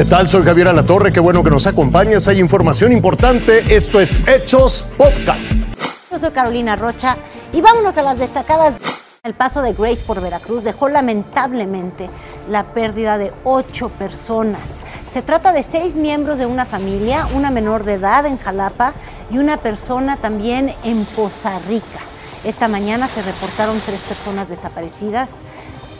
¿Qué tal? Soy Javier Alatorre, qué bueno que nos acompañas. Hay información importante. Esto es Hechos Podcast. Yo soy Carolina Rocha y vámonos a las destacadas. El paso de Grace por Veracruz dejó lamentablemente la pérdida de ocho personas. Se trata de seis miembros de una familia, una menor de edad en Jalapa y una persona también en Poza Rica. Esta mañana se reportaron tres personas desaparecidas.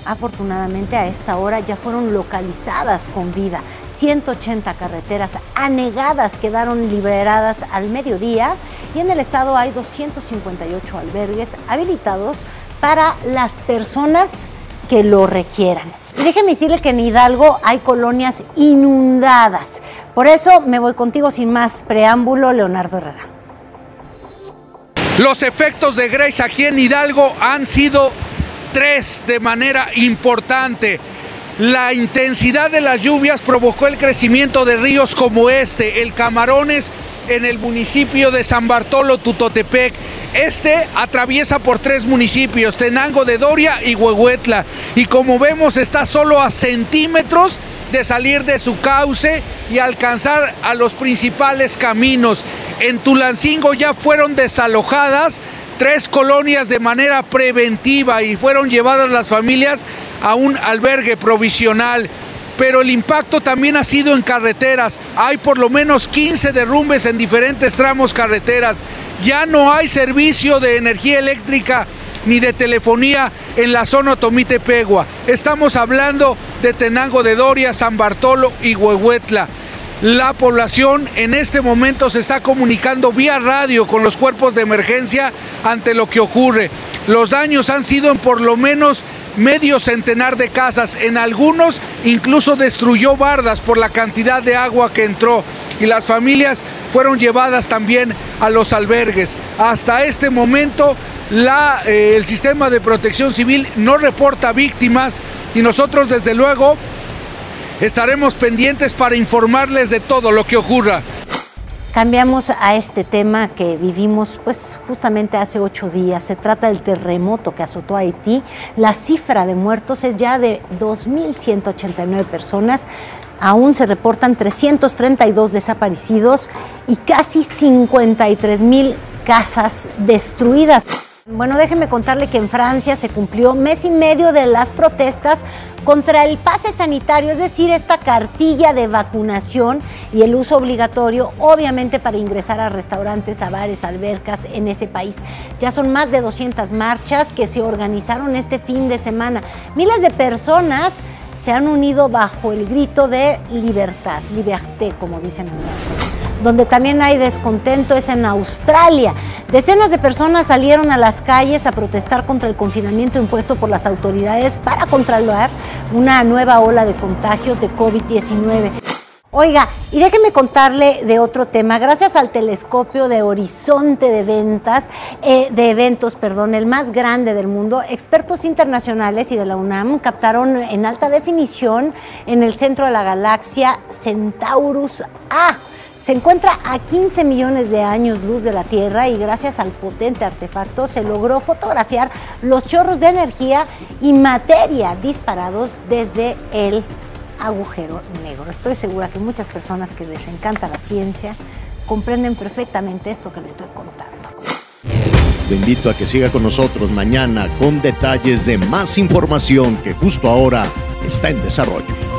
Afortunadamente a esta hora ya fueron localizadas con vida. 180 carreteras anegadas quedaron liberadas al mediodía y en el estado hay 258 albergues habilitados para las personas que lo requieran. Y déjeme decirle que en Hidalgo hay colonias inundadas. Por eso me voy contigo sin más preámbulo, Leonardo Herrera. Los efectos de Grace aquí en Hidalgo han sido tres de manera importante. La intensidad de las lluvias provocó el crecimiento de ríos como este, el Camarones en el municipio de San Bartolo, Tutotepec. Este atraviesa por tres municipios, Tenango de Doria y Huehuetla. Y como vemos está solo a centímetros de salir de su cauce y alcanzar a los principales caminos. En Tulancingo ya fueron desalojadas tres colonias de manera preventiva y fueron llevadas las familias a un albergue provisional. Pero el impacto también ha sido en carreteras. Hay por lo menos 15 derrumbes en diferentes tramos carreteras. Ya no hay servicio de energía eléctrica ni de telefonía en la zona Tomite-Pegua. Estamos hablando de Tenango de Doria, San Bartolo y Huehuetla. La población en este momento se está comunicando vía radio con los cuerpos de emergencia ante lo que ocurre. Los daños han sido en por lo menos medio centenar de casas. En algunos incluso destruyó bardas por la cantidad de agua que entró y las familias fueron llevadas también a los albergues. Hasta este momento eh, el sistema de protección civil no reporta víctimas y nosotros desde luego estaremos pendientes para informarles de todo lo que ocurra. Cambiamos a este tema que vivimos pues justamente hace ocho días. Se trata del terremoto que azotó Haití. La cifra de muertos es ya de 2.189 personas. Aún se reportan 332 desaparecidos y casi 53.000 casas destruidas. Bueno, déjeme contarle que en Francia se cumplió mes y medio de las protestas contra el pase sanitario, es decir, esta cartilla de vacunación y el uso obligatorio, obviamente para ingresar a restaurantes, a bares, albercas en ese país. Ya son más de 200 marchas que se organizaron este fin de semana. Miles de personas se han unido bajo el grito de libertad, liberté, como dicen en Francia donde también hay descontento es en Australia. Decenas de personas salieron a las calles a protestar contra el confinamiento impuesto por las autoridades para controlar una nueva ola de contagios de COVID-19. Oiga, y déjeme contarle de otro tema. Gracias al telescopio de horizonte de ventas, eh, de eventos, perdón, el más grande del mundo, expertos internacionales y de la UNAM captaron en alta definición en el centro de la galaxia Centaurus A se encuentra a 15 millones de años luz de la Tierra y gracias al potente artefacto se logró fotografiar los chorros de energía y materia disparados desde el agujero negro. Estoy segura que muchas personas que les encanta la ciencia comprenden perfectamente esto que les estoy contando. Lo invito a que siga con nosotros mañana con detalles de más información que justo ahora está en desarrollo.